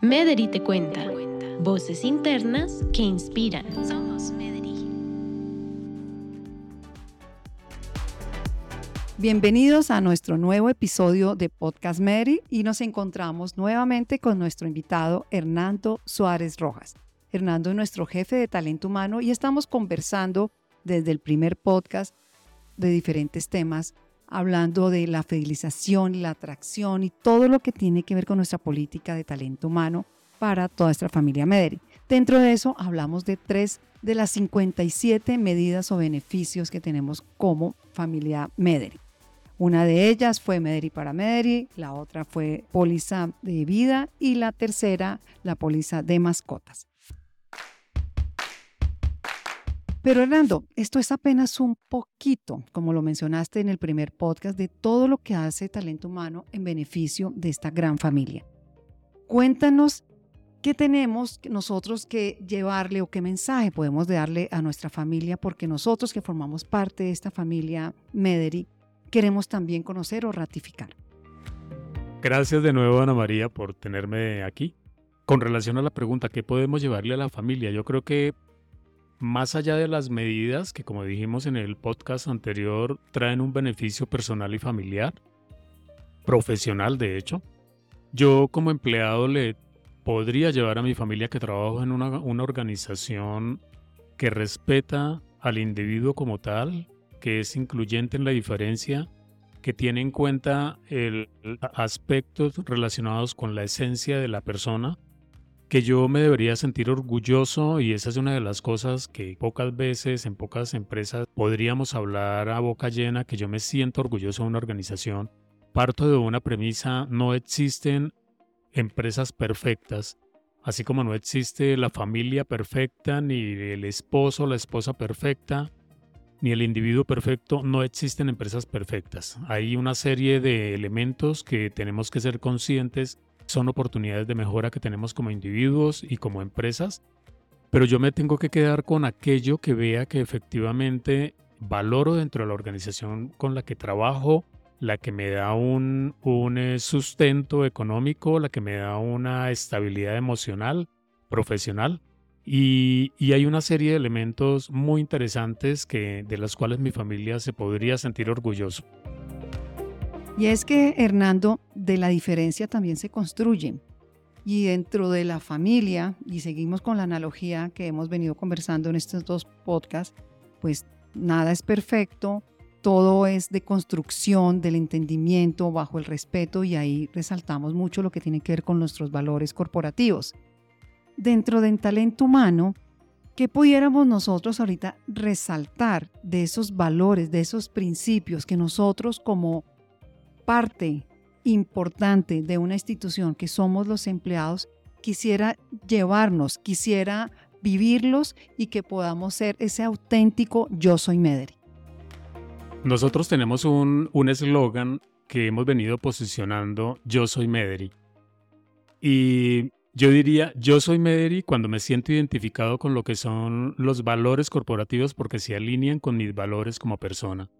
Mederi te cuenta. Voces internas que inspiran. Somos Mederi. Bienvenidos a nuestro nuevo episodio de Podcast Mederi y nos encontramos nuevamente con nuestro invitado Hernando Suárez Rojas. Hernando es nuestro jefe de talento humano y estamos conversando desde el primer podcast de diferentes temas hablando de la fidelización, la atracción y todo lo que tiene que ver con nuestra política de talento humano para toda nuestra familia Mederi. Dentro de eso hablamos de tres de las 57 medidas o beneficios que tenemos como familia Mederi. Una de ellas fue Mederi para Mederi, la otra fue póliza de vida y la tercera la póliza de mascotas. Pero Hernando, esto es apenas un poquito, como lo mencionaste en el primer podcast, de todo lo que hace Talento Humano en beneficio de esta gran familia. Cuéntanos qué tenemos nosotros que llevarle o qué mensaje podemos darle a nuestra familia, porque nosotros que formamos parte de esta familia Mederi queremos también conocer o ratificar. Gracias de nuevo, Ana María, por tenerme aquí. Con relación a la pregunta, ¿qué podemos llevarle a la familia? Yo creo que más allá de las medidas que, como dijimos en el podcast anterior, traen un beneficio personal y familiar, profesional de hecho, yo como empleado le podría llevar a mi familia que trabajo en una, organización que respeta al individuo como tal, que es incluyente en la diferencia, que tiene en cuenta el, aspectos relacionados con la esencia de la persona que yo me debería sentir orgulloso y esa es una de las cosas que pocas veces en pocas empresas podríamos hablar a boca llena, que yo me siento orgulloso de una organización. Parto de una premisa, no existen empresas perfectas, así como no existe la familia perfecta, ni el esposo la esposa perfecta, ni el individuo perfecto, no existen empresas perfectas. Hay una serie de elementos que tenemos que ser conscientes son oportunidades de mejora que tenemos como individuos y como empresas, pero yo me tengo que quedar con aquello que vea que efectivamente valoro dentro de la organización con la que trabajo, la que me da un, un eh, sustento económico, la que me da una estabilidad emocional, profesional. Y, y, hay una serie de elementos muy interesantes que, de los cuales mi familia se podría sentir orgulloso. Y es que, Hernando, de la diferencia también se construyen. Y dentro de la familia, y seguimos con la analogía que hemos venido conversando en estos dos podcasts, pues nada es perfecto, todo es de construcción, del entendimiento, bajo el respeto, y ahí resaltamos mucho lo que tiene que ver con nuestros valores corporativos. Dentro del talento humano, ¿qué pudiéramos nosotros ahorita resaltar de esos valores, de esos principios que nosotros como parte importante de una institución que somos los empleados, quisiera llevarnos, quisiera vivirlos y que podamos ser ese auténtico yo soy Mederi. Nosotros tenemos un eslogan que hemos venido posicionando, yo soy Mederi. Y yo diría, yo soy Mederi cuando me siento identificado con lo que son los valores corporativos porque se alinean con mis valores como persona.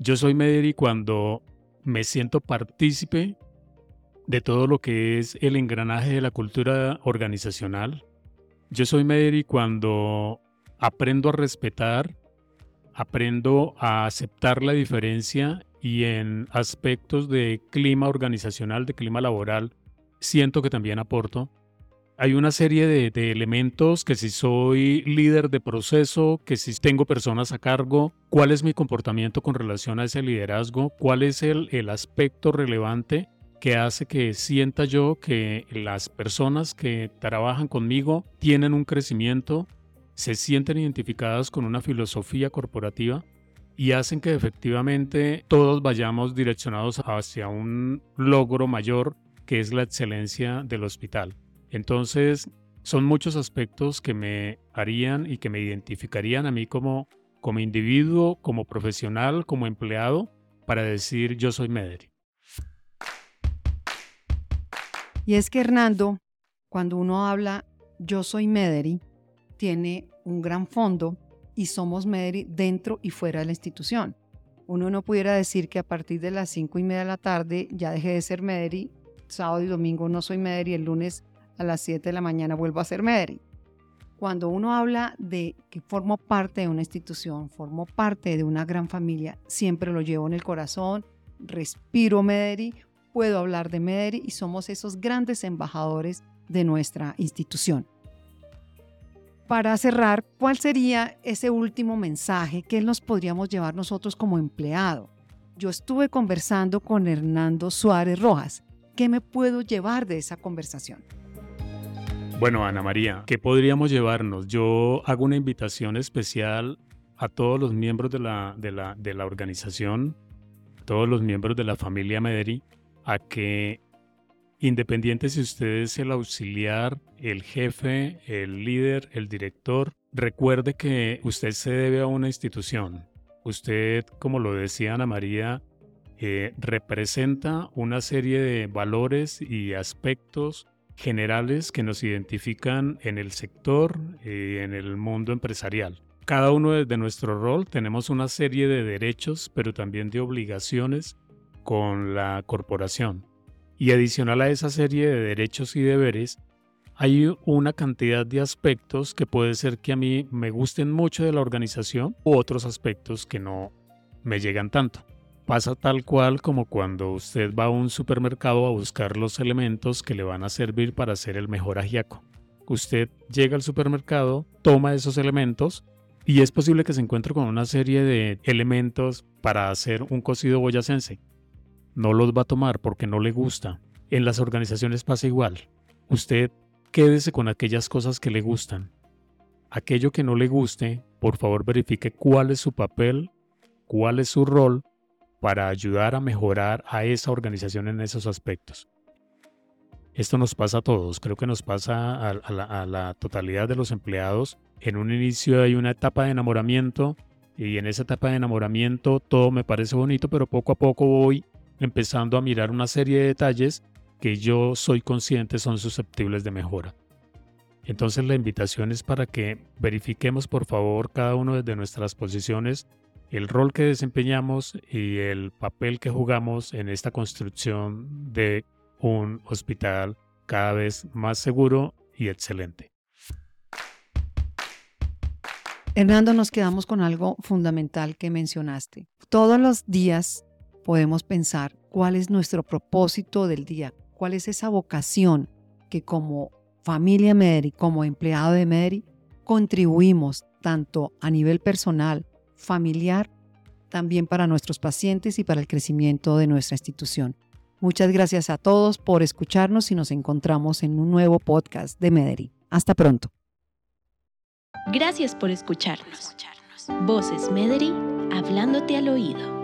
Yo soy Mederi cuando me siento partícipe de todo lo que es el engranaje de la cultura organizacional. Yo soy Mederi cuando aprendo a respetar, aprendo a aceptar la diferencia y en aspectos de clima organizacional, de clima laboral, siento que también aporto hay una serie de, elementos que si soy líder de proceso, que si tengo personas a cargo, cuál es mi comportamiento con relación a ese liderazgo, cuál es el, el aspecto relevante que hace que sienta yo que las personas que trabajan conmigo tienen un crecimiento, se sienten identificadas con una filosofía corporativa y hacen que efectivamente todos vayamos direccionados hacia un logro mayor que es la excelencia del hospital. Entonces, son muchos aspectos que me harían y que me identificarían a mí como, como individuo, como profesional, como empleado, para decir yo soy Mederi. Y es que Hernando, cuando uno habla yo soy Mederi, tiene un gran fondo y somos Mederi dentro y fuera de la institución. Uno no pudiera decir que a partir de las cinco y media de la tarde ya dejé de ser Mederi, sábado y domingo no soy Mederi, el lunes a las 7 de la mañana vuelvo a hacer Mederi. Cuando uno habla de que formo parte de una institución, formo parte de una gran familia, siempre lo llevo en el corazón, respiro Mederi, puedo hablar de Mederi y somos esos grandes embajadores de nuestra institución. Para cerrar, ¿cuál sería ese último mensaje que nos podríamos llevar nosotros como empleado? Yo estuve conversando con Hernando Suárez Rojas. ¿Qué me puedo llevar de esa conversación? Bueno, Ana María, ¿qué podríamos llevarnos? Yo hago una invitación especial a todos los miembros de la, organización, todos los miembros de la familia Mederi, a que independiente si usted es el auxiliar, el jefe, el líder, el director, recuerde que usted se debe a una institución. Usted, como lo decía Ana María, eh, representa una serie de valores y aspectos generales que nos identifican en el sector y en el mundo empresarial. Cada uno de nuestro rol tenemos una serie de derechos, pero también de obligaciones con la corporación. Y adicional a esa serie de derechos y deberes, hay una cantidad de aspectos que puede ser que a mí me gusten mucho de la organización u otros aspectos que no me llegan tanto. Pasa tal cual como cuando usted va a un supermercado a buscar los elementos que le van a servir para hacer el mejor ajiaco. Usted llega al supermercado, toma esos elementos y es posible que se encuentre con una serie de elementos para hacer un cocido boyacense. No los va a tomar porque no le gusta. En las organizaciones pasa igual. Usted quédese con aquellas cosas que le gustan. Aquello que no le guste, por favor verifique cuál es su papel, cuál es su rol para ayudar a mejorar a esa organización en esos aspectos. Esto nos pasa a todos, creo que nos pasa a, la, totalidad de los empleados. En un inicio hay una etapa de enamoramiento y en esa etapa de enamoramiento todo me parece bonito, pero poco a poco voy empezando a mirar una serie de detalles que yo soy consciente son susceptibles de mejora. Entonces la invitación es para que verifiquemos por favor cada uno de nuestras posiciones el rol que desempeñamos y el papel que jugamos en esta construcción de un hospital cada vez más seguro y excelente. Hernando, nos quedamos con algo fundamental que mencionaste. Todos los días podemos pensar cuál es nuestro propósito del día, cuál es esa vocación que como familia Mederi, como empleado de Mederi, contribuimos tanto a nivel personal familiar también para nuestros pacientes y para el crecimiento de nuestra institución. Muchas gracias a todos por escucharnos y nos encontramos en un nuevo podcast de Mederi. Hasta pronto. Gracias por escucharnos. Voces Mederi, hablándote al oído.